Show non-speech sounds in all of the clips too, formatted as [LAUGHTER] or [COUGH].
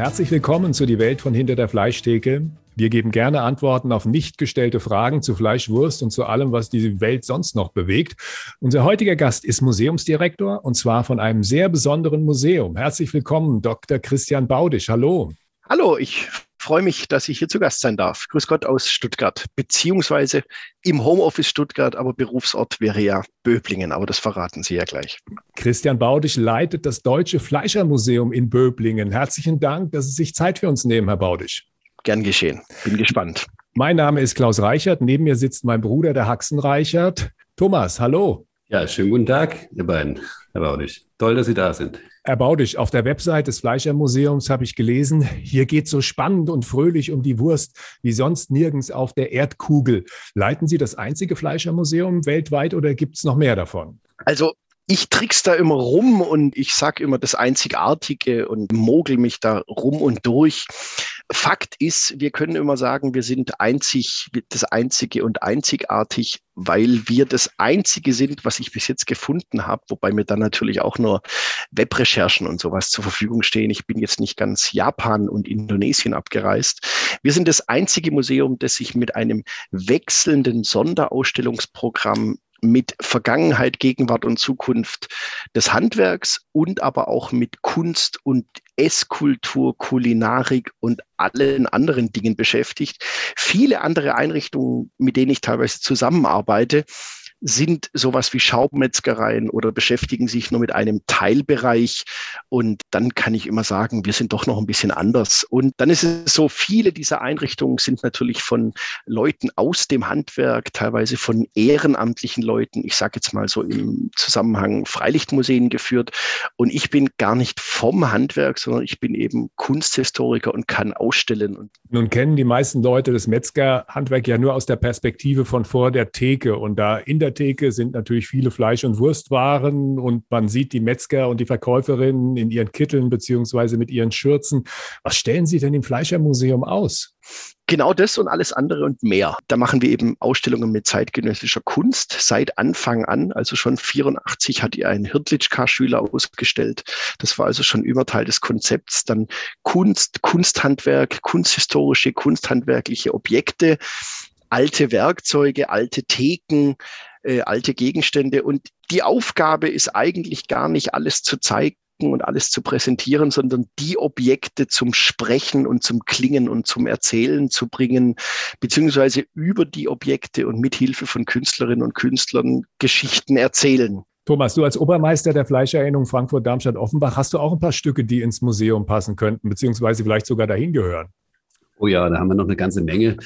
Herzlich willkommen zu Die Welt von hinter der Fleischtheke. Wir geben gerne Antworten auf nicht gestellte Fragen zu Fleisch, Wurst und zu allem, was die Welt sonst noch bewegt. Unser heutiger Gast ist Museumsdirektor und zwar von einem sehr besonderen Museum. Herzlich willkommen, Dr. Christian Baudisch. Hallo. Hallo, ich freue mich, dass ich hier zu Gast sein darf. Grüß Gott aus Stuttgart, beziehungsweise im Homeoffice Stuttgart, aber Berufsort wäre ja Böblingen, aber das verraten Sie ja gleich. Christian Baudisch leitet das Deutsche Fleischermuseum in Böblingen. Herzlichen Dank, dass Sie sich Zeit für uns nehmen, Herr Baudisch. Gern geschehen. Bin gespannt. Mein Name ist Klaus Reichert. Neben mir sitzt mein Bruder, der Haxen Reichert. Thomas, hallo. Ja, schönen guten Tag, ihr beiden, Herr Baudisch. Toll, dass Sie da sind. Herr Baudisch, auf der Website des Fleischermuseums habe ich gelesen, hier geht so spannend und fröhlich um die Wurst wie sonst nirgends auf der Erdkugel. Leiten Sie das einzige Fleischermuseum weltweit oder gibt es noch mehr davon? Also ich trick's da immer rum und ich sage immer das Einzigartige und mogel mich da rum und durch. Fakt ist, wir können immer sagen, wir sind einzig, das Einzige und einzigartig, weil wir das Einzige sind, was ich bis jetzt gefunden habe, wobei mir dann natürlich auch nur Webrecherchen und sowas zur Verfügung stehen. Ich bin jetzt nicht ganz Japan und Indonesien abgereist. Wir sind das einzige Museum, das sich mit einem wechselnden Sonderausstellungsprogramm mit Vergangenheit, Gegenwart und Zukunft des Handwerks und aber auch mit Kunst und Esskultur, Kulinarik und allen anderen Dingen beschäftigt. Viele andere Einrichtungen, mit denen ich teilweise zusammenarbeite, sind sowas wie Schaumetzgereien oder beschäftigen sich nur mit einem Teilbereich. Und dann kann ich immer sagen, wir sind doch noch ein bisschen anders. Und dann ist es so, viele dieser Einrichtungen sind natürlich von Leuten aus dem Handwerk, teilweise von ehrenamtlichen Leuten, ich sage jetzt mal so im Zusammenhang Freilichtmuseen geführt. Und ich bin gar nicht vom Handwerk, sondern ich bin eben Kunsthistoriker und kann ausstellen. Und Nun kennen die meisten Leute das Metzgerhandwerk ja nur aus der Perspektive von vor der Theke und da in der Theke sind natürlich viele Fleisch- und Wurstwaren und man sieht die Metzger und die Verkäuferinnen in ihren Kitteln beziehungsweise mit ihren Schürzen. Was stellen Sie denn im Fleischermuseum aus? Genau das und alles andere und mehr. Da machen wir eben Ausstellungen mit zeitgenössischer Kunst seit Anfang an. Also schon 84 hat ihr ein Hirtlitschka-Schüler ausgestellt. Das war also schon Überteil des Konzepts. Dann Kunst, Kunsthandwerk, kunsthistorische, kunsthandwerkliche Objekte, alte Werkzeuge, alte Theken, äh, alte Gegenstände. Und die Aufgabe ist eigentlich gar nicht alles zu zeigen und alles zu präsentieren, sondern die Objekte zum Sprechen und zum Klingen und zum Erzählen zu bringen, beziehungsweise über die Objekte und mit Hilfe von Künstlerinnen und Künstlern Geschichten erzählen. Thomas, du als Obermeister der Fleischerinnung Frankfurt, Darmstadt, Offenbach, hast du auch ein paar Stücke, die ins Museum passen könnten, beziehungsweise vielleicht sogar dahin gehören? Oh ja, da haben wir noch eine ganze Menge.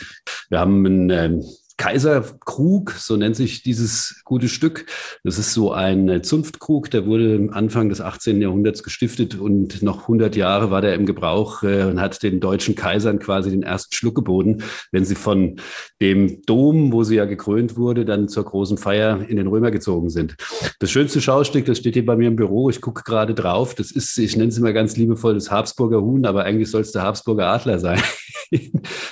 Wir haben ein ähm, Kaiserkrug, so nennt sich dieses gute Stück. Das ist so ein Zunftkrug, der wurde Anfang des 18. Jahrhunderts gestiftet und noch 100 Jahre war der im Gebrauch äh, und hat den deutschen Kaisern quasi den ersten Schluck geboten, wenn sie von dem Dom, wo sie ja gekrönt wurde, dann zur großen Feier in den Römer gezogen sind. Das schönste Schaustück, das steht hier bei mir im Büro, ich gucke gerade drauf, das ist, ich nenne es immer ganz liebevoll, das Habsburger Huhn, aber eigentlich soll es der Habsburger Adler sein. [LAUGHS]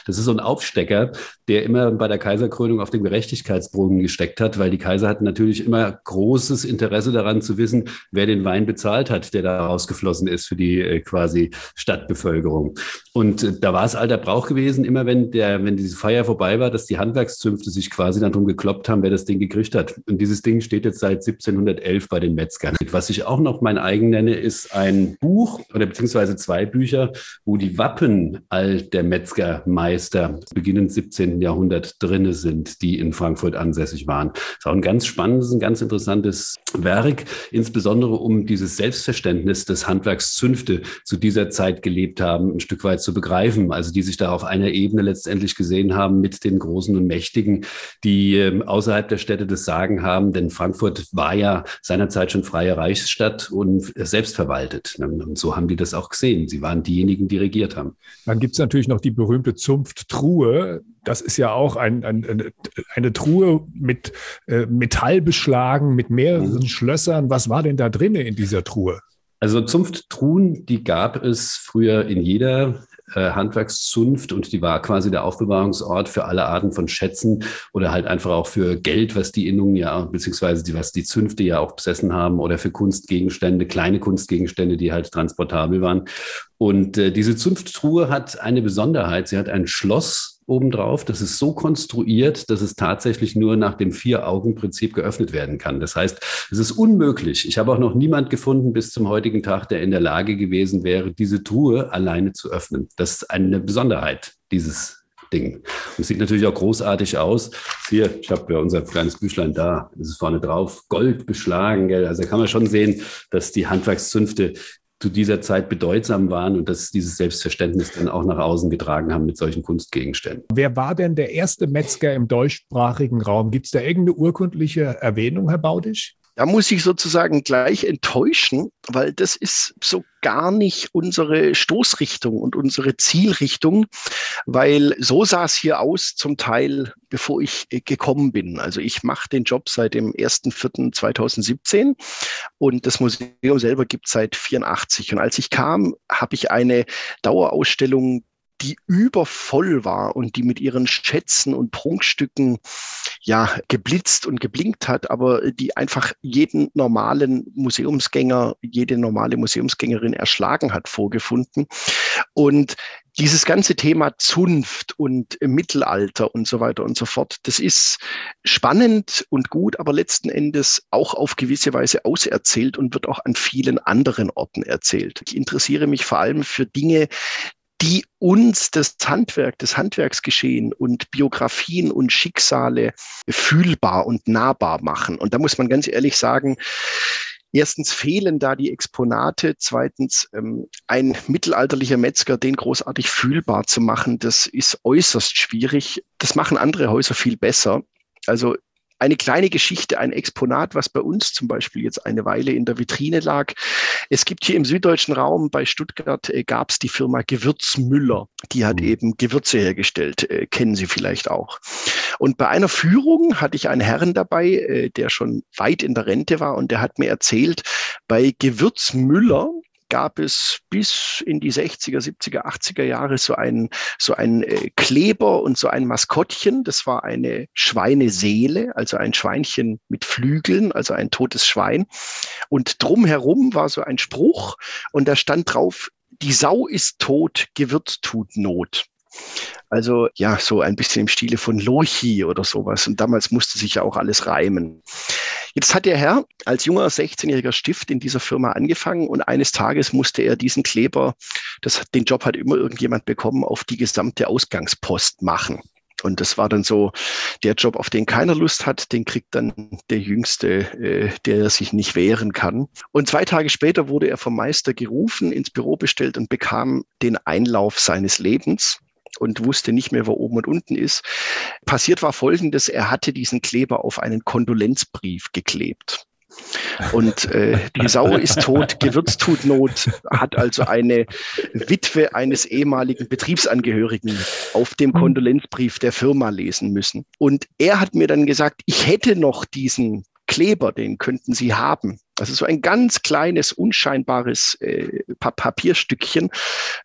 Das ist so ein Aufstecker, der immer bei der Kaiserkrönung auf dem Gerechtigkeitsbogen gesteckt hat, weil die Kaiser hatten natürlich immer großes Interesse daran zu wissen, wer den Wein bezahlt hat, der da rausgeflossen ist für die äh, quasi Stadtbevölkerung. Und äh, da war es alter Brauch gewesen, immer wenn der, wenn diese Feier vorbei war, dass die Handwerkszünfte sich quasi dann drum gekloppt haben, wer das Ding gekriegt hat. Und dieses Ding steht jetzt seit 1711 bei den Metzgern. Was ich auch noch mein eigen nenne, ist ein Buch oder beziehungsweise zwei Bücher, wo die Wappen all der Metzgermeister beginnend 17. Jahrhundert drinne sind, die in Frankfurt ansässig waren. Das ist auch ein ganz spannendes, ein ganz interessantes Werk, insbesondere um dieses Selbstverständnis des Handwerks Zünfte zu dieser Zeit gelebt haben, ein Stück weit zu begreifen. Also die sich da auf einer Ebene letztendlich gesehen haben mit den Großen und Mächtigen, die äh, außerhalb der Städte das Sagen haben, denn Frankfurt war ja seinerzeit schon freie Reichsstadt und selbstverwaltet. Und so haben die das auch gesehen. Sie waren diejenigen, die regiert haben. Dann gibt es natürlich noch die berühmte Zunfttruhe. Das ist ja auch ein, ein, eine Truhe mit äh, Metall beschlagen, mit mehreren mhm. Schlössern. Was war denn da drin in dieser Truhe? Also Zunfttruhen, die gab es früher in jeder äh, Handwerkszunft und die war quasi der Aufbewahrungsort für alle Arten von Schätzen oder halt einfach auch für Geld, was die Innungen ja, beziehungsweise die, was die Zünfte ja auch besessen haben oder für Kunstgegenstände, kleine Kunstgegenstände, die halt transportabel waren. Und äh, diese Zunfttruhe hat eine Besonderheit. Sie hat ein Schloss obendrauf. Das ist so konstruiert, dass es tatsächlich nur nach dem Vier-Augen-Prinzip geöffnet werden kann. Das heißt, es ist unmöglich. Ich habe auch noch niemand gefunden bis zum heutigen Tag, der in der Lage gewesen wäre, diese Truhe alleine zu öffnen. Das ist eine Besonderheit dieses Ding. Und es sieht natürlich auch großartig aus. Hier, ich habe ja unser kleines Büchlein da, das ist vorne drauf, Gold beschlagen. Gell? Also da kann man schon sehen, dass die Handwerkszünfte zu dieser Zeit bedeutsam waren und dass dieses Selbstverständnis dann auch nach außen getragen haben mit solchen Kunstgegenständen. Wer war denn der erste Metzger im deutschsprachigen Raum? Gibt es da irgendeine urkundliche Erwähnung, Herr Baudisch? Da muss ich sozusagen gleich enttäuschen, weil das ist so gar nicht unsere Stoßrichtung und unsere Zielrichtung, weil so sah es hier aus zum Teil, bevor ich äh, gekommen bin. Also ich mache den Job seit dem 1.4.2017 und das Museum selber gibt es seit 84. Und als ich kam, habe ich eine Dauerausstellung die übervoll war und die mit ihren Schätzen und Prunkstücken ja geblitzt und geblinkt hat, aber die einfach jeden normalen Museumsgänger, jede normale Museumsgängerin erschlagen hat, vorgefunden. Und dieses ganze Thema Zunft und Mittelalter und so weiter und so fort, das ist spannend und gut, aber letzten Endes auch auf gewisse Weise auserzählt und wird auch an vielen anderen Orten erzählt. Ich interessiere mich vor allem für Dinge, die uns das Handwerk, das Handwerksgeschehen und Biografien und Schicksale fühlbar und nahbar machen. Und da muss man ganz ehrlich sagen, Erstens fehlen da die Exponate. Zweitens, ähm, ein mittelalterlicher Metzger, den großartig fühlbar zu machen, das ist äußerst schwierig. Das machen andere Häuser viel besser. Also eine kleine Geschichte, ein Exponat, was bei uns zum Beispiel jetzt eine Weile in der Vitrine lag. Es gibt hier im süddeutschen Raum bei Stuttgart äh, gab es die Firma Gewürzmüller. Die hat mhm. eben Gewürze hergestellt, äh, kennen Sie vielleicht auch. Und bei einer Führung hatte ich einen Herrn dabei, äh, der schon weit in der Rente war und der hat mir erzählt, bei Gewürzmüller gab es bis in die 60er, 70er, 80er Jahre so ein, so ein äh, Kleber und so ein Maskottchen. Das war eine Schweineseele, also ein Schweinchen mit Flügeln, also ein totes Schwein. Und drumherum war so ein Spruch und da stand drauf, die Sau ist tot, Gewürz tut Not. Also ja, so ein bisschen im Stile von Lochi oder sowas. Und damals musste sich ja auch alles reimen. Jetzt hat der Herr als junger 16-jähriger Stift in dieser Firma angefangen und eines Tages musste er diesen Kleber, das, den Job hat immer irgendjemand bekommen, auf die gesamte Ausgangspost machen. Und das war dann so der Job, auf den keiner Lust hat, den kriegt dann der Jüngste, äh, der sich nicht wehren kann. Und zwei Tage später wurde er vom Meister gerufen, ins Büro bestellt und bekam den Einlauf seines Lebens und wusste nicht mehr, wo oben und unten ist. Passiert war Folgendes, er hatte diesen Kleber auf einen Kondolenzbrief geklebt. Und äh, [LAUGHS] die Sau ist tot, Gewürz tut Not, hat also eine Witwe eines ehemaligen Betriebsangehörigen auf dem Kondolenzbrief der Firma lesen müssen. Und er hat mir dann gesagt, ich hätte noch diesen Kleber, den könnten Sie haben. Also so ein ganz kleines, unscheinbares äh, Papierstückchen,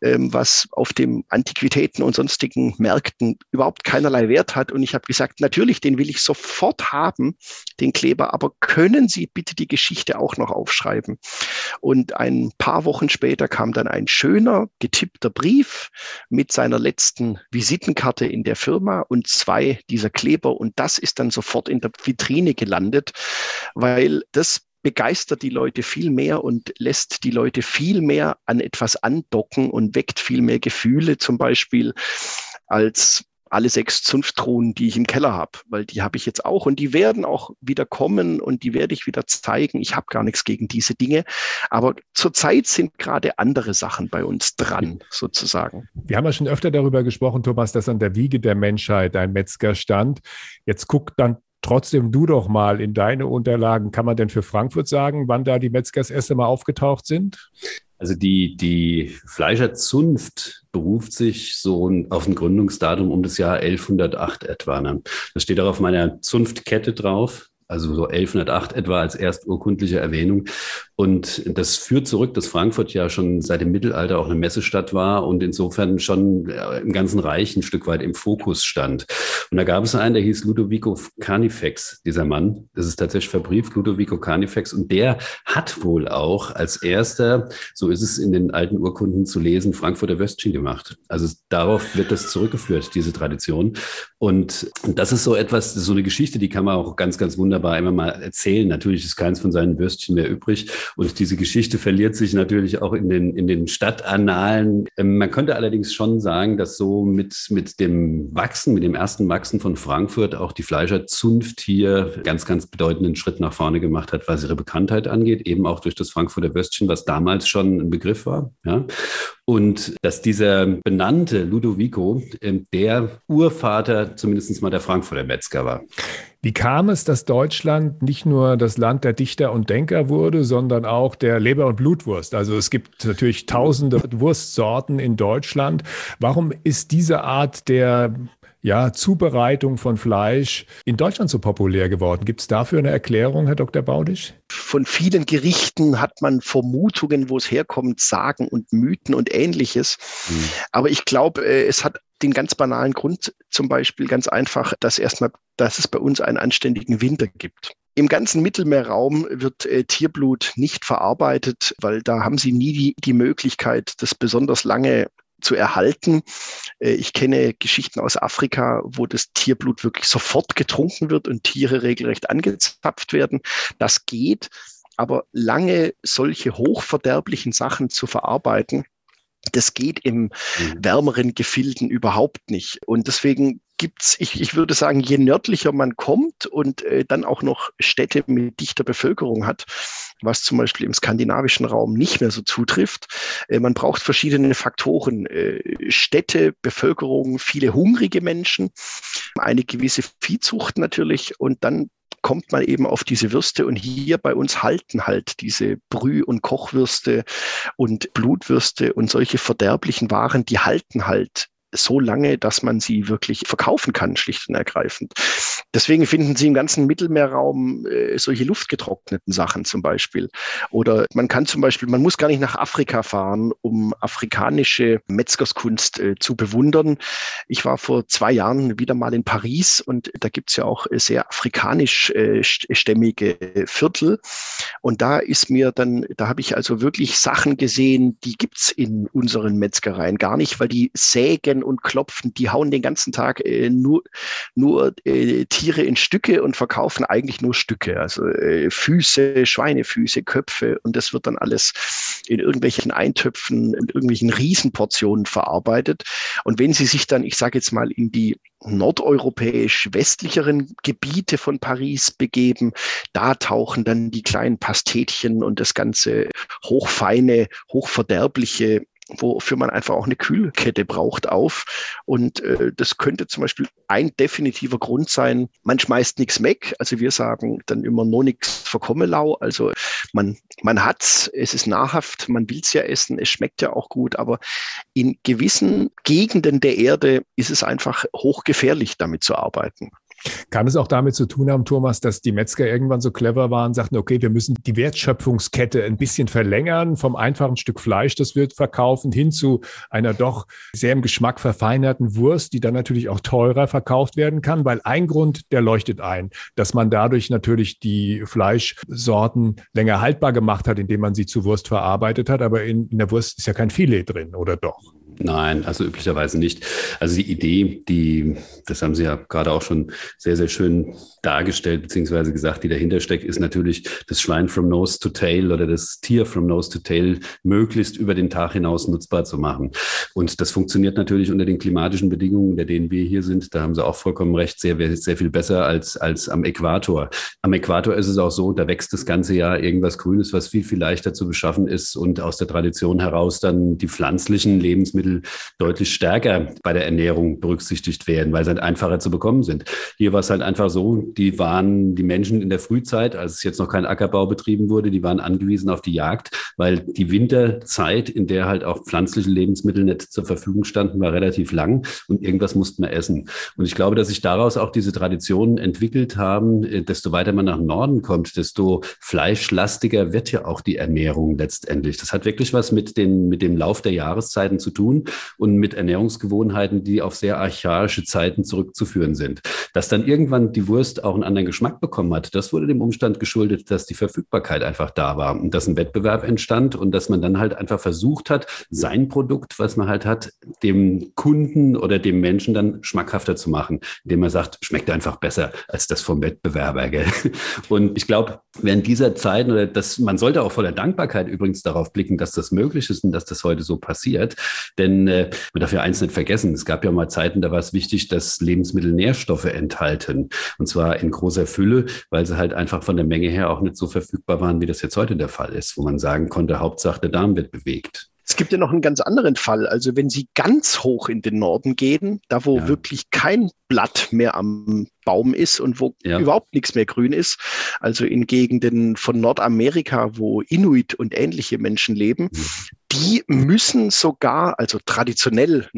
ähm, was auf dem Antiquitäten und sonstigen Märkten überhaupt keinerlei Wert hat. Und ich habe gesagt, natürlich, den will ich sofort haben, den Kleber, aber können Sie bitte die Geschichte auch noch aufschreiben? Und ein paar Wochen später kam dann ein schöner, getippter Brief mit seiner letzten Visitenkarte in der Firma und zwei dieser Kleber. Und das ist dann sofort in der Vitrine gelandet, weil das begeistert die Leute viel mehr und lässt die Leute viel mehr an etwas andocken und weckt viel mehr Gefühle zum Beispiel als alle sechs Zunftthronen, die ich im Keller habe, weil die habe ich jetzt auch und die werden auch wieder kommen und die werde ich wieder zeigen. Ich habe gar nichts gegen diese Dinge, aber zurzeit sind gerade andere Sachen bei uns dran, sozusagen. Wir haben ja schon öfter darüber gesprochen, Thomas, dass an der Wiege der Menschheit ein Metzger stand. Jetzt guckt dann trotzdem du doch mal in deine Unterlagen. Kann man denn für Frankfurt sagen, wann da die Metzger das erste Mal aufgetaucht sind? Also die, die Fleischerzunft beruft sich so auf ein Gründungsdatum um das Jahr 1108 etwa. Ne? Das steht auch auf meiner Zunftkette drauf, also so 1108 etwa als ersturkundliche Erwähnung. Und das führt zurück, dass Frankfurt ja schon seit dem Mittelalter auch eine Messestadt war und insofern schon äh, im ganzen Reich ein Stück weit im Fokus stand. Und da gab es einen, der hieß Ludovico Carnifex, dieser Mann. Das ist tatsächlich verbrieft, Ludovico Carnifex. Und der hat wohl auch als erster, so ist es in den alten Urkunden zu lesen, Frankfurter Würstchen gemacht. Also darauf wird das zurückgeführt, diese Tradition. Und das ist so etwas, so eine Geschichte, die kann man auch ganz, ganz wunderbar immer mal erzählen. Natürlich ist keins von seinen Würstchen mehr übrig. Und diese Geschichte verliert sich natürlich auch in den, in den Stadtannalen. Ähm, man könnte allerdings schon sagen, dass so mit, mit dem Wachsen, mit dem ersten Wachsen von Frankfurt auch die Fleischerzunft hier ganz, ganz bedeutenden Schritt nach vorne gemacht hat, was ihre Bekanntheit angeht, eben auch durch das Frankfurter Würstchen, was damals schon ein Begriff war. Ja. Und dass dieser benannte Ludovico ähm, der Urvater zumindest mal der Frankfurter Metzger war. Wie kam es, dass Deutschland nicht nur das Land der Dichter und Denker wurde, sondern auch der Leber- und Blutwurst? Also es gibt natürlich tausende Wurstsorten in Deutschland. Warum ist diese Art der ja, Zubereitung von Fleisch in Deutschland so populär geworden. Gibt es dafür eine Erklärung, Herr Dr. Baudisch? Von vielen Gerichten hat man Vermutungen, wo es herkommt, Sagen und Mythen und ähnliches. Mhm. Aber ich glaube, äh, es hat den ganz banalen Grund, zum Beispiel ganz einfach, dass erstmal, dass es bei uns einen anständigen Winter gibt. Im ganzen Mittelmeerraum wird äh, Tierblut nicht verarbeitet, weil da haben sie nie die, die Möglichkeit, das besonders lange zu erhalten. Äh, ich kenne Geschichten aus Afrika, wo das Tierblut wirklich sofort getrunken wird und Tiere regelrecht angezapft werden. Das geht, aber lange solche hochverderblichen Sachen zu verarbeiten, das geht im mhm. wärmeren Gefilden überhaupt nicht. Und deswegen gibt's, ich, ich würde sagen, je nördlicher man kommt und äh, dann auch noch Städte mit dichter Bevölkerung hat, was zum Beispiel im skandinavischen Raum nicht mehr so zutrifft. Äh, man braucht verschiedene Faktoren. Äh, Städte, Bevölkerung, viele hungrige Menschen, eine gewisse Viehzucht natürlich und dann kommt man eben auf diese Würste und hier bei uns halten halt diese Brüh- und Kochwürste und Blutwürste und solche verderblichen Waren, die halten halt so lange, dass man sie wirklich verkaufen kann, schlicht und ergreifend. Deswegen finden Sie im ganzen Mittelmeerraum äh, solche luftgetrockneten Sachen zum Beispiel. Oder man kann zum Beispiel, man muss gar nicht nach Afrika fahren, um afrikanische Metzgerskunst äh, zu bewundern. Ich war vor zwei Jahren wieder mal in Paris und da gibt es ja auch sehr afrikanischstämmige äh, Viertel. Und da ist mir dann, da habe ich also wirklich Sachen gesehen, die gibt es in unseren Metzgereien gar nicht, weil die sägen und klopfen, die hauen den ganzen Tag äh, nur, nur äh, Tiere in Stücke und verkaufen eigentlich nur Stücke. Also äh, Füße, Schweinefüße, Köpfe und das wird dann alles in irgendwelchen Eintöpfen, in irgendwelchen Riesenportionen verarbeitet. Und wenn Sie sich dann, ich sage jetzt mal, in die nordeuropäisch westlicheren Gebiete von Paris begeben. Da tauchen dann die kleinen Pastetchen und das ganze hochfeine, hochverderbliche wofür man einfach auch eine Kühlkette braucht, auf. Und äh, das könnte zum Beispiel ein definitiver Grund sein. Man schmeißt nichts weg. Also wir sagen dann immer noch nichts verkommelau. Also man, man hat's, es ist nahrhaft, man will's ja essen, es schmeckt ja auch gut, aber in gewissen Gegenden der Erde ist es einfach hochgefährlich, damit zu arbeiten. Kann es auch damit zu tun haben, Thomas, dass die Metzger irgendwann so clever waren, sagten, okay, wir müssen die Wertschöpfungskette ein bisschen verlängern, vom einfachen Stück Fleisch, das wir verkaufen, hin zu einer doch sehr im Geschmack verfeinerten Wurst, die dann natürlich auch teurer verkauft werden kann, weil ein Grund, der leuchtet ein, dass man dadurch natürlich die Fleischsorten länger haltbar gemacht hat, indem man sie zu Wurst verarbeitet hat, aber in, in der Wurst ist ja kein Filet drin, oder doch? Nein, also üblicherweise nicht. Also die Idee, die, das haben Sie ja gerade auch schon sehr, sehr schön dargestellt, beziehungsweise gesagt, die dahinter steckt, ist natürlich das Schwein from nose to tail oder das Tier from nose to tail möglichst über den Tag hinaus nutzbar zu machen. Und das funktioniert natürlich unter den klimatischen Bedingungen, unter denen wir hier sind. Da haben Sie auch vollkommen recht, sehr, sehr viel besser als, als am Äquator. Am Äquator ist es auch so, da wächst das ganze Jahr irgendwas Grünes, was viel, viel leichter zu beschaffen ist und aus der Tradition heraus dann die pflanzlichen Lebensmittel Lebensmittel deutlich stärker bei der Ernährung berücksichtigt werden, weil sie halt einfacher zu bekommen sind. Hier war es halt einfach so, die waren die Menschen in der Frühzeit, als es jetzt noch kein Ackerbau betrieben wurde, die waren angewiesen auf die Jagd, weil die Winterzeit, in der halt auch pflanzliche Lebensmittel nicht zur Verfügung standen, war relativ lang und irgendwas mussten wir essen. Und ich glaube, dass sich daraus auch diese Traditionen entwickelt haben, äh, desto weiter man nach Norden kommt, desto fleischlastiger wird ja auch die Ernährung letztendlich. Das hat wirklich was mit, den, mit dem Lauf der Jahreszeiten zu tun und mit Ernährungsgewohnheiten, die auf sehr archaische Zeiten zurückzuführen sind. Dass dann irgendwann die Wurst auch einen anderen Geschmack bekommen hat, das wurde dem Umstand geschuldet, dass die Verfügbarkeit einfach da war und dass ein Wettbewerb entstand und dass man dann halt einfach versucht hat, sein Produkt, was man halt hat, dem Kunden oder dem Menschen dann schmackhafter zu machen, indem man sagt, schmeckt einfach besser als das vom Wettbewerber. Gell? Und ich glaube, während dieser Zeit, oder das, man sollte auch voller Dankbarkeit übrigens darauf blicken, dass das möglich ist und dass das heute so passiert. Denn äh, man darf ja eins nicht vergessen, es gab ja mal Zeiten, da war es wichtig, dass Lebensmittel Nährstoffe enthalten. Und zwar in großer Fülle, weil sie halt einfach von der Menge her auch nicht so verfügbar waren, wie das jetzt heute der Fall ist, wo man sagen konnte, Hauptsache der Darm wird bewegt. Es gibt ja noch einen ganz anderen Fall. Also wenn Sie ganz hoch in den Norden gehen, da wo ja. wirklich kein Blatt mehr am Baum ist und wo ja. überhaupt nichts mehr grün ist, also in Gegenden von Nordamerika, wo Inuit und ähnliche Menschen leben, mhm die müssen sogar, also traditionell,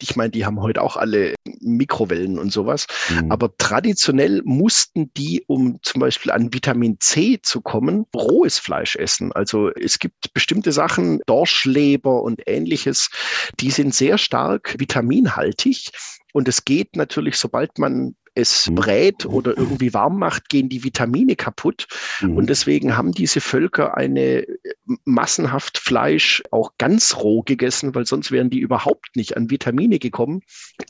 ich meine, die haben heute auch alle Mikrowellen und sowas, mhm. aber traditionell mussten die, um zum Beispiel an Vitamin C zu kommen, rohes Fleisch essen. Also es gibt bestimmte Sachen, Dorschleber und ähnliches, die sind sehr stark vitaminhaltig. Und es geht natürlich, sobald man es mhm. brät oder irgendwie warm macht, gehen die Vitamine kaputt. Mhm. Und deswegen haben diese Völker eine äh, massenhaft Fleisch auch ganz roh gegessen, weil sonst wären die überhaupt nicht an Vitamine gekommen,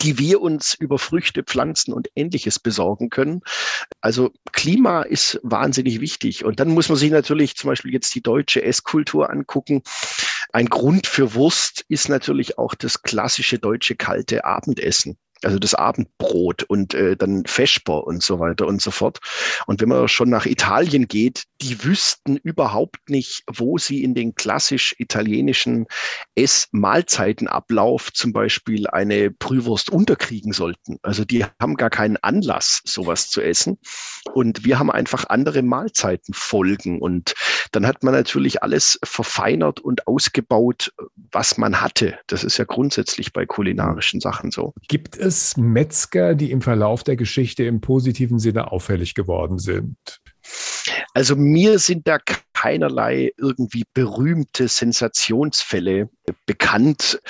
die wir uns über Früchte, Pflanzen und ähnliches besorgen können. Also Klima ist wahnsinnig wichtig. Und dann muss man sich natürlich zum Beispiel jetzt die deutsche Esskultur angucken. Ein Grund für Wurst ist natürlich auch das klassische deutsche kalte Abendessen also das Abendbrot und äh, dann Vesper und so weiter und so fort. Und wenn man schon nach Italien geht, die wüssten überhaupt nicht, wo sie in den klassisch italienischen Ess-Mahlzeitenablauf zum Beispiel eine Brühwurst unterkriegen sollten. Also die haben gar keinen Anlass, sowas zu essen. Und wir haben einfach andere Mahlzeitenfolgen. Und dann hat man natürlich alles verfeinert und ausgebaut, was man hatte. Das ist ja grundsätzlich bei kulinarischen Sachen so. Gibt es Metzger, die im Verlauf der Geschichte im positiven Sinne auffällig geworden sind? Also mir sind da keinerlei irgendwie berühmte Sensationsfälle bekannt,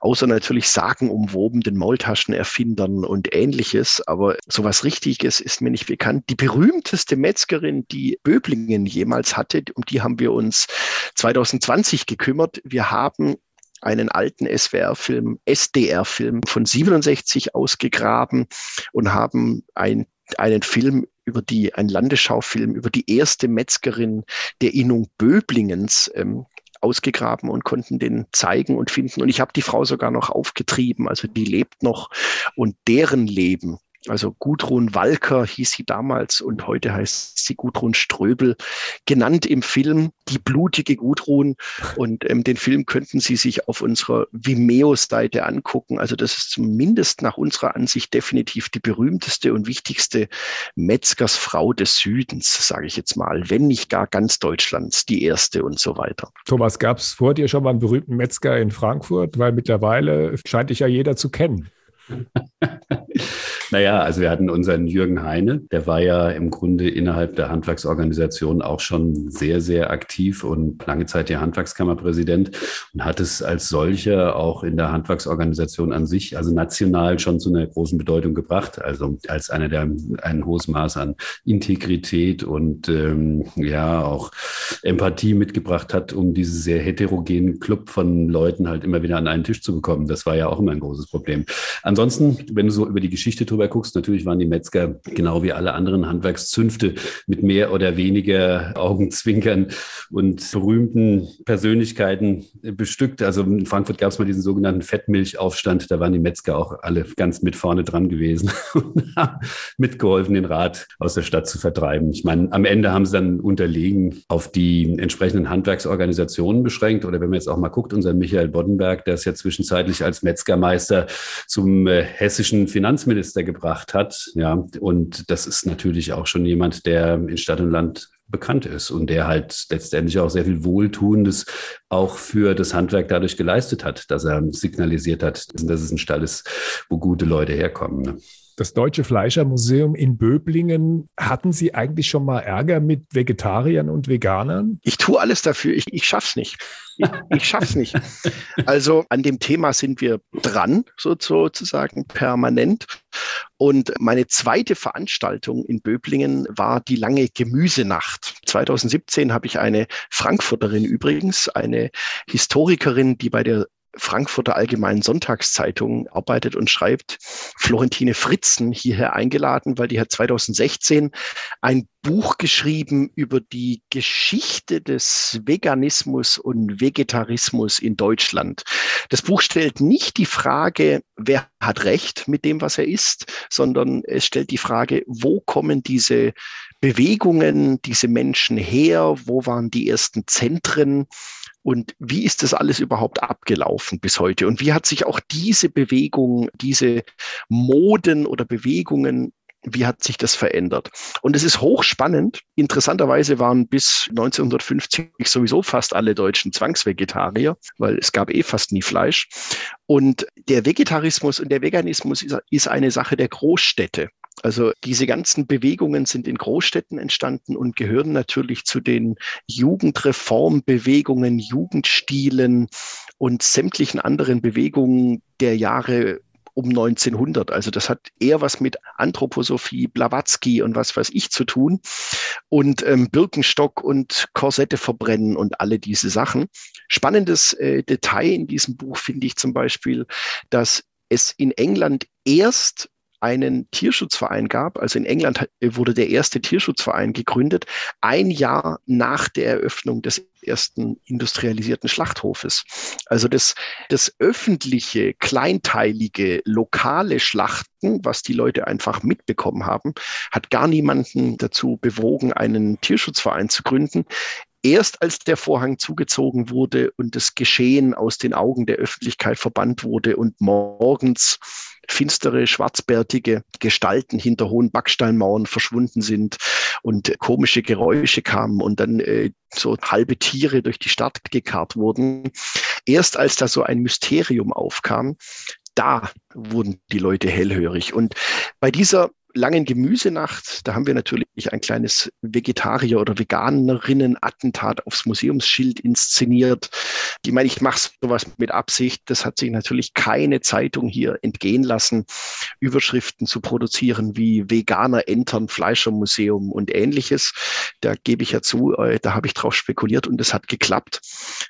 außer natürlich sagenumwobenen Maultaschenerfindern und ähnliches. Aber sowas Richtiges ist mir nicht bekannt. Die berühmteste Metzgerin, die Böblingen jemals hatte, um die haben wir uns 2020 gekümmert. Wir haben einen alten SWR-Film, SDR-Film von 67 ausgegraben und haben ein, einen Film über die, ein Landesschaufilm über die erste Metzgerin der Innung Böblingens ähm, ausgegraben und konnten den zeigen und finden. Und ich habe die Frau sogar noch aufgetrieben, also die lebt noch und deren Leben also Gudrun Walker hieß sie damals und heute heißt sie Gudrun Ströbel, genannt im Film Die blutige Gudrun. Und ähm, den Film könnten Sie sich auf unserer Vimeo-Seite angucken. Also das ist zumindest nach unserer Ansicht definitiv die berühmteste und wichtigste Metzgersfrau des Südens, sage ich jetzt mal, wenn nicht gar ganz Deutschlands, die erste und so weiter. Thomas, gab es vor dir schon mal einen berühmten Metzger in Frankfurt? Weil mittlerweile scheint dich ja jeder zu kennen. [LAUGHS] Naja, also wir hatten unseren Jürgen Heine, der war ja im Grunde innerhalb der Handwerksorganisation auch schon sehr, sehr aktiv und lange Zeit der Handwerkskammerpräsident und hat es als solcher auch in der Handwerksorganisation an sich, also national schon zu einer großen Bedeutung gebracht. Also als einer, der ein hohes Maß an Integrität und ähm, ja auch Empathie mitgebracht hat, um diesen sehr heterogenen Club von Leuten halt immer wieder an einen Tisch zu bekommen. Das war ja auch immer ein großes Problem. Ansonsten, wenn du so über die Geschichte drüber guckst, natürlich waren die Metzger genau wie alle anderen Handwerkszünfte mit mehr oder weniger Augenzwinkern und berühmten Persönlichkeiten bestückt. Also in Frankfurt gab es mal diesen sogenannten Fettmilchaufstand. Da waren die Metzger auch alle ganz mit vorne dran gewesen [LAUGHS] und haben mitgeholfen, den Rat aus der Stadt zu vertreiben. Ich meine, am Ende haben sie dann unterlegen auf die entsprechenden Handwerksorganisationen beschränkt. Oder wenn man jetzt auch mal guckt, unser Michael Boddenberg, der es ja zwischenzeitlich als Metzgermeister zum äh, hessischen Finanzminister gebracht hat. Ja, und das ist natürlich auch schon jemand, der in Stadt und Land bekannt ist und der halt letztendlich auch sehr viel Wohltuendes auch für das Handwerk dadurch geleistet hat, dass er signalisiert hat, dass es ein Stall ist, wo gute Leute herkommen. Ne? Das Deutsche Fleischermuseum in Böblingen, hatten Sie eigentlich schon mal Ärger mit Vegetariern und Veganern? Ich tue alles dafür. Ich, ich schaff's nicht. Ich, ich schaff's nicht. [LAUGHS] Also an dem Thema sind wir dran, sozusagen permanent. Und meine zweite Veranstaltung in Böblingen war die lange Gemüsenacht. 2017 habe ich eine Frankfurterin übrigens, eine Historikerin, die bei der Frankfurter Allgemeinen Sonntagszeitung arbeitet und schreibt, Florentine Fritzen hierher eingeladen, weil die hat 2016 ein Buch geschrieben über die Geschichte des Veganismus und Vegetarismus in Deutschland. Das Buch stellt nicht die Frage, wer hat Recht mit dem, was er isst, sondern es stellt die Frage, wo kommen diese Bewegungen, diese Menschen her, wo waren die ersten Zentren und wie ist das alles überhaupt abgelaufen bis heute? Und wie hat sich auch diese Bewegung, diese Moden oder Bewegungen wie hat sich das verändert? Und es ist hochspannend. Interessanterweise waren bis 1950 sowieso fast alle Deutschen Zwangsvegetarier, weil es gab eh fast nie Fleisch. Und der Vegetarismus und der Veganismus ist eine Sache der Großstädte. Also diese ganzen Bewegungen sind in Großstädten entstanden und gehören natürlich zu den Jugendreformbewegungen, Jugendstilen und sämtlichen anderen Bewegungen der Jahre um 1900. Also das hat eher was mit Anthroposophie, Blavatsky und was weiß ich zu tun und ähm, Birkenstock und Korsette verbrennen und alle diese Sachen. Spannendes äh, Detail in diesem Buch finde ich zum Beispiel, dass es in England erst einen Tierschutzverein gab. Also in England wurde der erste Tierschutzverein gegründet, ein Jahr nach der Eröffnung des ersten industrialisierten Schlachthofes. Also das, das öffentliche, kleinteilige, lokale Schlachten, was die Leute einfach mitbekommen haben, hat gar niemanden dazu bewogen, einen Tierschutzverein zu gründen erst als der Vorhang zugezogen wurde und das Geschehen aus den Augen der Öffentlichkeit verbannt wurde und morgens finstere, schwarzbärtige Gestalten hinter hohen Backsteinmauern verschwunden sind und komische Geräusche kamen und dann äh, so halbe Tiere durch die Stadt gekarrt wurden. Erst als da so ein Mysterium aufkam, da wurden die Leute hellhörig. Und bei dieser langen Gemüsenacht, da haben wir natürlich ein kleines Vegetarier- oder Veganerinnen-Attentat aufs Museumsschild inszeniert. Ich meine, ich mache sowas mit Absicht. Das hat sich natürlich keine Zeitung hier entgehen lassen, Überschriften zu produzieren wie Veganer entern Fleischermuseum und ähnliches. Da gebe ich ja zu, äh, da habe ich drauf spekuliert und es hat geklappt.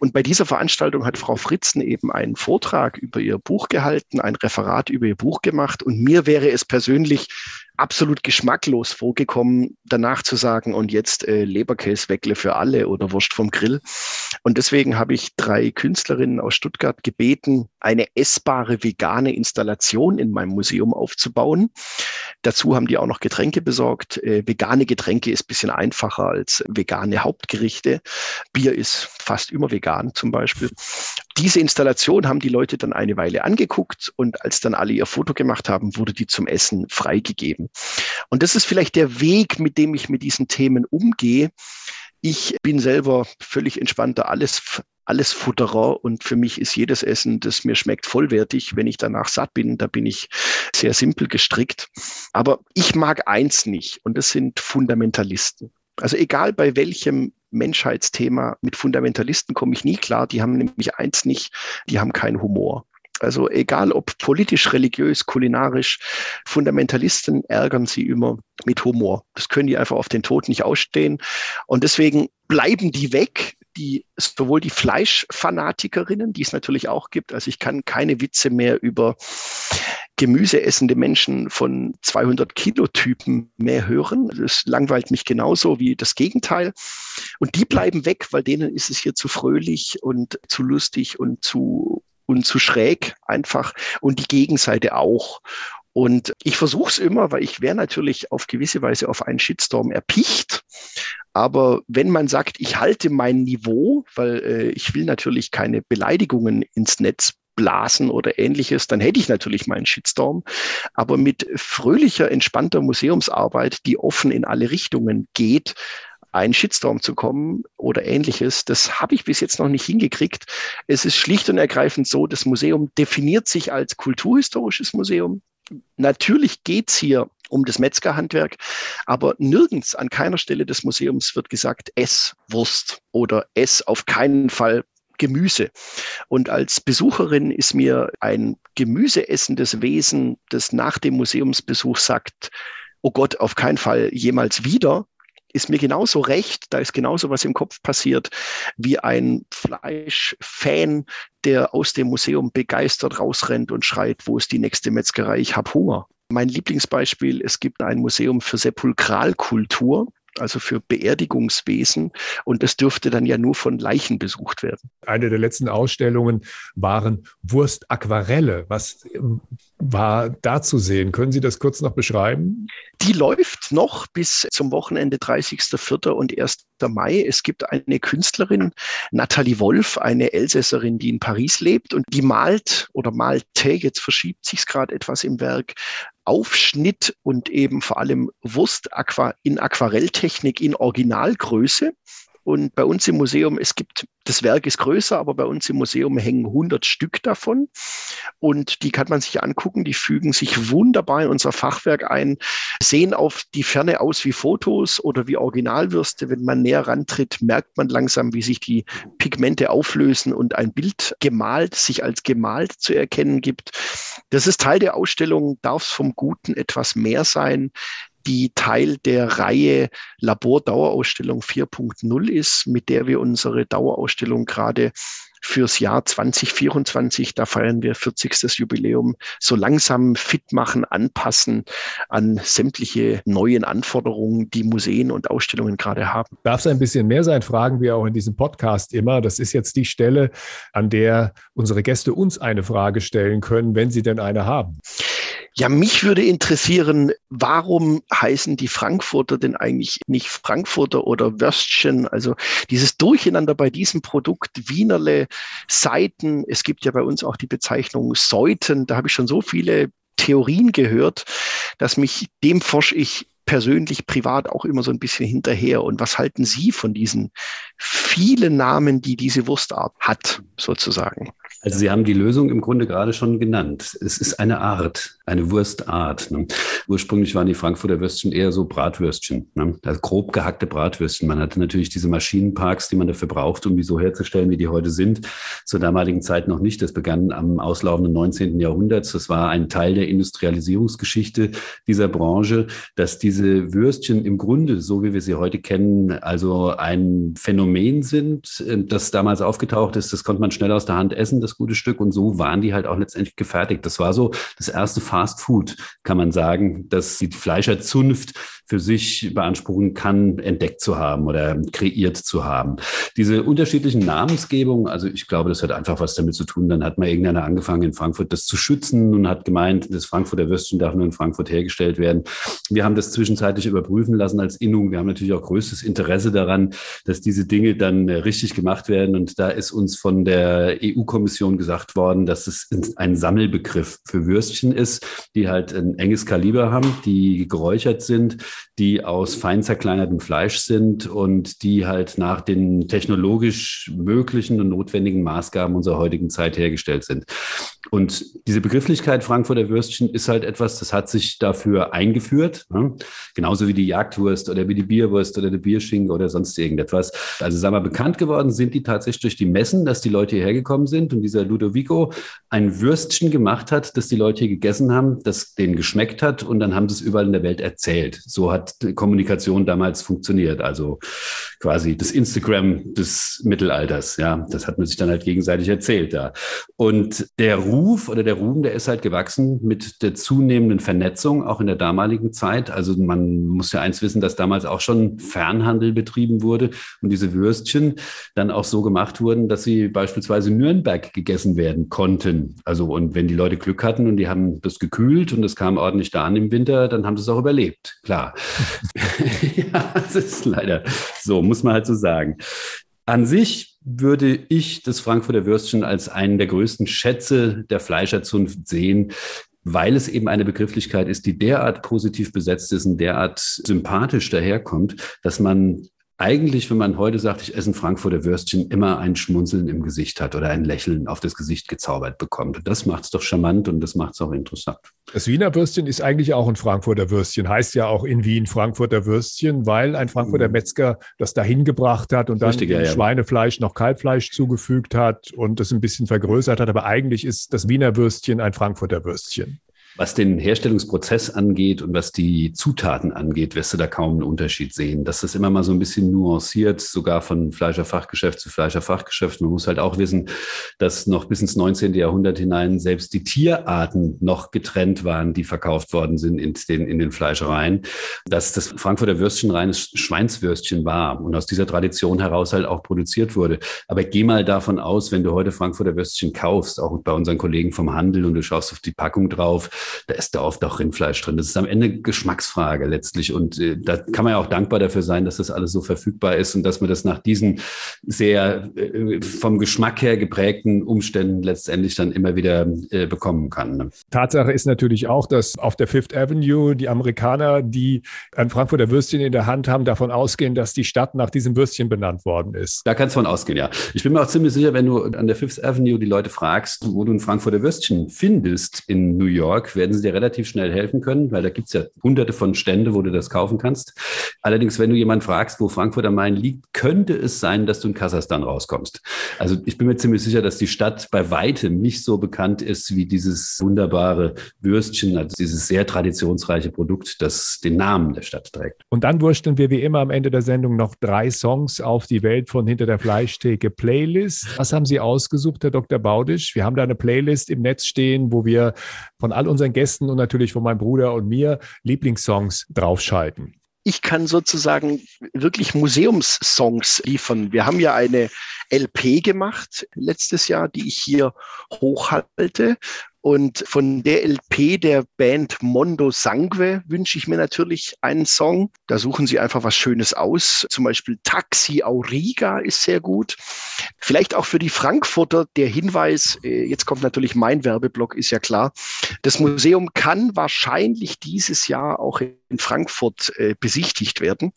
Und bei dieser Veranstaltung hat Frau Fritzen eben einen Vortrag über ihr Buch gehalten, ein Referat über ihr Buch gemacht. Und mir wäre es persönlich absolut geschmacklos vorgekommen, danach zu sagen, und jetzt äh, Leberkäse-Weckle für alle oder Wurst vom Grill. Und deswegen habe ich drei Künstlerinnen aus Stuttgart gebeten, eine essbare vegane Installation in meinem Museum aufzubauen. Dazu haben die auch noch Getränke besorgt. Äh, vegane Getränke ist bisschen einfacher als vegane Hauptgerichte. Bier ist fast immer vegan zum Beispiel. Diese Installation haben die Leute dann eine Weile angeguckt und als dann alle ihr Foto gemacht haben, wurde die zum Essen freigegeben. Und das ist vielleicht der Weg, mit dem ich mit diesen Themen umgehe. Ich bin selber völlig entspannter alles, alles Futterer und für mich ist jedes Essen, das mir schmeckt, vollwertig. Wenn ich danach satt bin, da bin ich sehr simpel gestrickt. Aber ich mag eins nicht und das sind Fundamentalisten. Also egal bei welchem Menschheitsthema mit Fundamentalisten komme ich nie klar. Die haben nämlich eins nicht, die haben keinen Humor. Also egal ob politisch, religiös, kulinarisch, Fundamentalisten ärgern sie immer mit Humor. Das können die einfach auf den Tod nicht ausstehen. Und deswegen bleiben die weg, die, sowohl die Fleischfanatikerinnen, die es natürlich auch gibt. Also ich kann keine Witze mehr über gemüseessende Menschen von 200 Kilotypen mehr hören. Das langweilt mich genauso wie das Gegenteil. Und die bleiben weg, weil denen ist es hier zu fröhlich und zu lustig und zu und zu schräg einfach und die Gegenseite auch. Und ich versuche es immer, weil ich wäre natürlich auf gewisse Weise auf einen Shitstorm erpicht. Aber wenn man sagt, ich halte mein Niveau, weil äh, ich will natürlich keine Beleidigungen ins Netz blasen oder ähnliches, dann hätte ich natürlich meinen Shitstorm. Aber mit fröhlicher, entspannter Museumsarbeit, die offen in alle Richtungen geht, einen Shitstorm zu kommen oder ähnliches, das habe ich bis jetzt noch nicht hingekriegt. Es ist schlicht und ergreifend so, das Museum definiert sich als kulturhistorisches Museum. Natürlich geht's hier um das Metzgerhandwerk, aber nirgends an keiner Stelle des Museums wird gesagt, ess Wurst oder ess auf keinen Fall Gemüse. Und als Besucherin ist mir ein gemüseessendes Wesen, das nach dem Museumsbesuch sagt, oh Gott, auf keinen Fall jemals wieder, ist mir genauso recht, da ist genauso was im Kopf passiert, wie ein Fleischfan, der aus dem Museum begeistert rausrennt und schreit, wo ist die nächste Metzgerei, ich habe Hunger. Mein Lieblingsbeispiel, es gibt ein Museum für Sepulkralkultur also für Beerdigungswesen. Und das dürfte dann ja nur von Leichen besucht werden. Eine der letzten Ausstellungen waren Wurstaquarelle. Was ähm, war da zu sehen? Können Sie das kurz noch beschreiben? Die läuft noch bis zum Wochenende 30.04. und 1. Mai. Es gibt eine Künstlerin, Nathalie Wolf, eine Elsässerin, die in Paris lebt und die malt oder malte, jetzt verschiebt sich es gerade etwas im Werk, Aufschnitt und eben vor allem Wurst in Aquarelltechnik in Originalgröße. Und bei uns im Museum, es gibt, das Werk ist größer, aber bei uns im Museum hängen 100 Stück davon. Und die kann man sich angucken. Die fügen sich wunderbar in unser Fachwerk ein, sehen auf die Ferne aus wie Fotos oder wie Originalwürste. Wenn man näher rantritt, merkt man langsam, wie sich die Pigmente auflösen und ein Bild gemalt, sich als gemalt zu erkennen gibt. Das ist Teil der Ausstellung. Darf es vom Guten etwas mehr sein? Die Teil der Reihe Labor-Dauerausstellung 4.0 ist, mit der wir unsere Dauerausstellung gerade fürs Jahr 2024. Da feiern wir 40. Jubiläum. So langsam fit machen, anpassen an sämtliche neuen Anforderungen, die Museen und Ausstellungen gerade haben. Darf es ein bisschen mehr sein, fragen wir auch in diesem Podcast immer. Das ist jetzt die Stelle, an der unsere Gäste uns eine Frage stellen können, wenn sie denn eine haben. Ja, mich würde interessieren, warum heißen die Frankfurter denn eigentlich nicht Frankfurter oder Würstchen? Also dieses Durcheinander bei diesem Produkt, Wienerle, Seiten, es gibt ja bei uns auch die Bezeichnung Seuten, da habe ich schon so viele Theorien gehört, dass mich dem forsche ich persönlich, privat auch immer so ein bisschen hinterher. Und was halten Sie von diesen vielen Namen, die diese Wurstart hat, sozusagen? Also Sie haben die Lösung im Grunde gerade schon genannt. Es ist eine Art, eine Wurstart. Ne? Ursprünglich waren die Frankfurter Würstchen eher so Bratwürstchen, ne? also grob gehackte Bratwürstchen. Man hatte natürlich diese Maschinenparks, die man dafür braucht, um die so herzustellen, wie die heute sind. Zur damaligen Zeit noch nicht. Das begann am auslaufenden 19. Jahrhundert. Das war ein Teil der Industrialisierungsgeschichte dieser Branche, dass diese Würstchen im Grunde, so wie wir sie heute kennen, also ein Phänomen sind, das damals aufgetaucht ist. Das konnte man schnell aus der Hand essen. Das gute Stück. Und so waren die halt auch letztendlich gefertigt. Das war so das erste Fast Food, kann man sagen, dass die Fleischerzunft für sich beanspruchen kann, entdeckt zu haben oder kreiert zu haben. Diese unterschiedlichen Namensgebungen, also ich glaube, das hat einfach was damit zu tun. Dann hat mal irgendeiner angefangen, in Frankfurt das zu schützen und hat gemeint, das Frankfurter Würstchen darf nur in Frankfurt hergestellt werden. Wir haben das zwischenzeitlich überprüfen lassen als Innung. Wir haben natürlich auch größtes Interesse daran, dass diese Dinge dann richtig gemacht werden. Und da ist uns von der EU-Kommission gesagt worden, dass es ein Sammelbegriff für Würstchen ist, die halt ein enges Kaliber haben, die geräuchert sind, die aus fein zerkleinertem Fleisch sind und die halt nach den technologisch möglichen und notwendigen Maßgaben unserer heutigen Zeit hergestellt sind. Und diese Begrifflichkeit Frankfurter Würstchen ist halt etwas, das hat sich dafür eingeführt, ne? genauso wie die Jagdwurst oder wie die Bierwurst oder der Bierschinken oder sonst irgendetwas. Also sagen wir, bekannt geworden sind die tatsächlich durch die Messen, dass die Leute hierher gekommen sind und dieser Ludovico ein Würstchen gemacht hat, das die Leute hier gegessen haben, das denen geschmeckt hat und dann haben sie es überall in der Welt erzählt. So hat Kommunikation damals funktioniert. Also quasi das Instagram des Mittelalters. Ja, das hat man sich dann halt gegenseitig erzählt da. Und der Ruf oder der Ruhm, der ist halt gewachsen mit der zunehmenden Vernetzung, auch in der damaligen Zeit. Also man muss ja eins wissen, dass damals auch schon Fernhandel betrieben wurde und diese Würstchen dann auch so gemacht wurden, dass sie beispielsweise Nürnberg gegessen werden konnten. Also und wenn die Leute Glück hatten und die haben das gekühlt und es kam ordentlich da an im Winter, dann haben sie es auch überlebt. Klar. [LAUGHS] ja, das ist leider so, muss man halt so sagen. An sich würde ich das Frankfurter Würstchen als einen der größten Schätze der Fleischerzunft sehen, weil es eben eine Begrifflichkeit ist, die derart positiv besetzt ist und derart sympathisch daherkommt, dass man eigentlich, wenn man heute sagt, ich esse ein Frankfurter Würstchen, immer ein Schmunzeln im Gesicht hat oder ein Lächeln auf das Gesicht gezaubert bekommt. Und das macht es doch charmant und das macht es auch interessant. Das Wiener Würstchen ist eigentlich auch ein Frankfurter Würstchen, heißt ja auch in Wien Frankfurter Würstchen, weil ein Frankfurter mhm. Metzger das dahin gebracht hat und dann Richtig, ja, Schweinefleisch noch Kalbfleisch zugefügt hat und das ein bisschen vergrößert hat. Aber eigentlich ist das Wiener Würstchen ein Frankfurter Würstchen. Was den Herstellungsprozess angeht und was die Zutaten angeht, wirst du da kaum einen Unterschied sehen. Das ist immer mal so ein bisschen nuanciert, sogar von Fleischerfachgeschäft zu Fleischerfachgeschäft. Man muss halt auch wissen, dass noch bis ins 19. Jahrhundert hinein selbst die Tierarten noch getrennt waren, die verkauft worden sind in den, in den Fleischereien. Dass das Frankfurter Würstchen reines Schweinswürstchen war und aus dieser Tradition heraus halt auch produziert wurde. Aber geh mal davon aus, wenn du heute Frankfurter Würstchen kaufst, auch bei unseren Kollegen vom Handel und du schaust auf die Packung drauf, da ist da oft auch Rindfleisch drin. Das ist am Ende Geschmacksfrage letztlich. Und äh, da kann man ja auch dankbar dafür sein, dass das alles so verfügbar ist und dass man das nach diesen sehr äh, vom Geschmack her geprägten Umständen letztendlich dann immer wieder äh, bekommen kann. Ne? Tatsache ist natürlich auch, dass auf der Fifth Avenue die Amerikaner, die ein Frankfurter Würstchen in der Hand haben, davon ausgehen, dass die Stadt nach diesem Würstchen benannt worden ist. Da kannst du von ausgehen, ja. Ich bin mir auch ziemlich sicher, wenn du an der Fifth Avenue die Leute fragst, wo du ein Frankfurter Würstchen findest in New York, werden sie dir relativ schnell helfen können, weil da gibt es ja hunderte von Stände, wo du das kaufen kannst. Allerdings, wenn du jemanden fragst, wo Frankfurt am Main liegt, könnte es sein, dass du in Kasachstan rauskommst. Also ich bin mir ziemlich sicher, dass die Stadt bei weitem nicht so bekannt ist wie dieses wunderbare Würstchen, also dieses sehr traditionsreiche Produkt, das den Namen der Stadt trägt. Und dann wursteln wir wie immer am Ende der Sendung noch drei Songs auf die Welt von Hinter der Fleischtheke Playlist. Was haben Sie ausgesucht, Herr Dr. Baudisch? Wir haben da eine Playlist im Netz stehen, wo wir von all unseren Gästen und natürlich von meinem Bruder und mir Lieblingssongs draufschalten ich kann sozusagen wirklich Museumssongs liefern. Wir haben ja eine LP gemacht letztes Jahr, die ich hier hochhalte. Und von der LP der Band Mondo Sangue wünsche ich mir natürlich einen Song. Da suchen Sie einfach was Schönes aus. Zum Beispiel Taxi Auriga ist sehr gut. Vielleicht auch für die Frankfurter der Hinweis, äh, jetzt kommt natürlich mein Werbeblock, ist ja klar. Das Museum kann wahrscheinlich dieses Jahr auch in Frankfurt äh, besichtigt werden,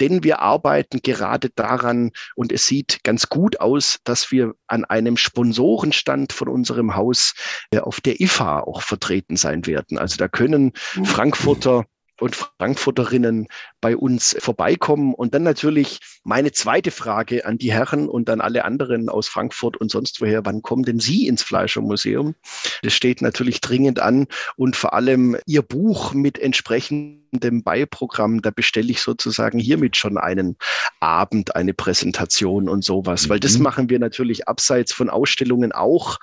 denn wir arbeiten gerade daran und es sieht ganz gut aus, dass wir an einem Sponsorenstand von unserem Haus äh, auf der IFA auch vertreten sein werden. Also da können mhm. Frankfurter und Frankfurterinnen bei uns vorbeikommen. Und dann natürlich meine zweite Frage an die Herren und an alle anderen aus Frankfurt und sonst woher. Wann kommen denn Sie ins Fleischermuseum? Das steht natürlich dringend an und vor allem Ihr Buch mit entsprechendem Beiprogramm, da bestelle ich sozusagen hiermit schon einen Abend, eine Präsentation und sowas, weil das mhm. machen wir natürlich abseits von Ausstellungen auch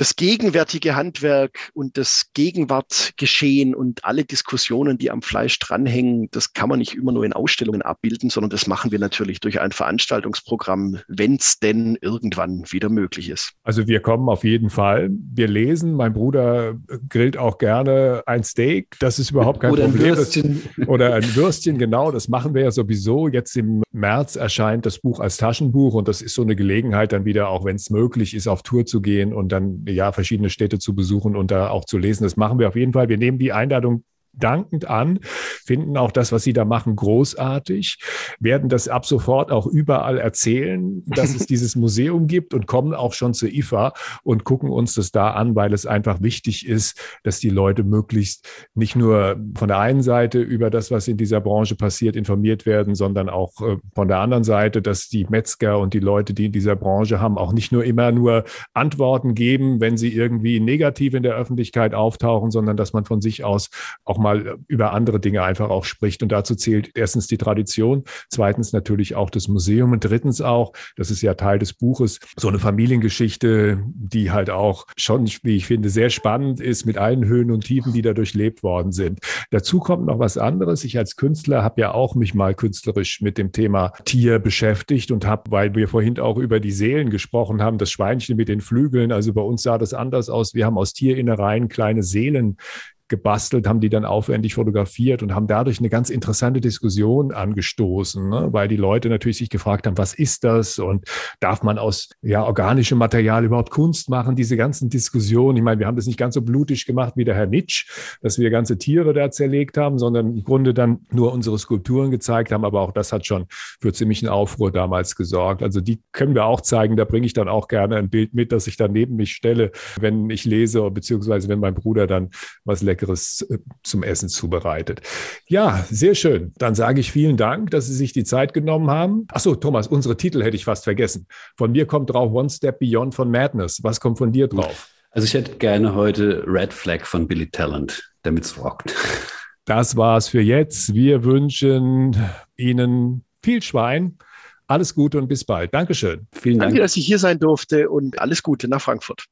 das gegenwärtige Handwerk und das Gegenwartgeschehen und alle Diskussionen, die am Fleisch dranhängen, das kann man nicht immer nur in Ausstellungen abbilden, sondern das machen wir natürlich durch ein Veranstaltungsprogramm, wenn es denn irgendwann wieder möglich ist. Also wir kommen auf jeden Fall. Wir lesen. Mein Bruder grillt auch gerne ein Steak. Das ist überhaupt kein oder Problem. Ein Würstchen. [LAUGHS] oder ein Würstchen, genau. Das machen wir ja sowieso. Jetzt im März erscheint das Buch als Taschenbuch und das ist so eine Gelegenheit, dann wieder, auch wenn es möglich ist, auf Tour zu gehen und dann ja, verschiedene Städte zu besuchen und da auch zu lesen. Das machen wir auf jeden Fall. Wir nehmen die Einladung dankend an, finden auch das, was Sie da machen, großartig, werden das ab sofort auch überall erzählen, dass es [LAUGHS] dieses Museum gibt und kommen auch schon zur IFA und gucken uns das da an, weil es einfach wichtig ist, dass die Leute möglichst nicht nur von der einen Seite über das, was in dieser Branche passiert, informiert werden, sondern auch äh, von der anderen Seite, dass die Metzger und die Leute, die in dieser Branche haben, auch nicht nur immer nur Antworten geben, wenn sie irgendwie negativ in der Öffentlichkeit auftauchen, sondern dass man von sich aus auch mal über andere Dinge einfach auch spricht. Und dazu zählt erstens die Tradition, zweitens natürlich auch das Museum und drittens auch, das ist ja Teil des Buches, so eine Familiengeschichte, die halt auch schon, wie ich finde, sehr spannend ist mit allen Höhen und Tiefen, die da durchlebt worden sind. Dazu kommt noch was anderes. Ich als Künstler habe ja auch mich mal künstlerisch mit dem Thema Tier beschäftigt und habe, weil wir vorhin auch über die Seelen gesprochen haben, das Schweinchen mit den Flügeln, also bei uns sah das anders aus. Wir haben aus Tierinnereien kleine Seelen gebastelt, haben die dann aufwendig fotografiert und haben dadurch eine ganz interessante Diskussion angestoßen, ne? weil die Leute natürlich sich gefragt haben, was ist das und darf man aus ja, organischem Material überhaupt Kunst machen? Diese ganzen Diskussionen, ich meine, wir haben das nicht ganz so blutig gemacht wie der Herr Nitsch, dass wir ganze Tiere da zerlegt haben, sondern im Grunde dann nur unsere Skulpturen gezeigt haben, aber auch das hat schon für ziemlichen Aufruhr damals gesorgt. Also die können wir auch zeigen, da bringe ich dann auch gerne ein Bild mit, das ich dann neben mich stelle, wenn ich lese, beziehungsweise wenn mein Bruder dann was Leckeres Leckeres äh, zum Essen zubereitet. Ja, sehr schön. Dann sage ich vielen Dank, dass Sie sich die Zeit genommen haben. Achso, Thomas, unsere Titel hätte ich fast vergessen. Von mir kommt drauf One Step Beyond von Madness. Was kommt von dir drauf? Also ich hätte gerne heute Red Flag von Billy Talent, damit es rockt. Das war's für jetzt. Wir wünschen Ihnen viel Schwein. Alles Gute und bis bald. Dankeschön. Vielen Dank. Danke, dass ich hier sein durfte und alles Gute nach Frankfurt.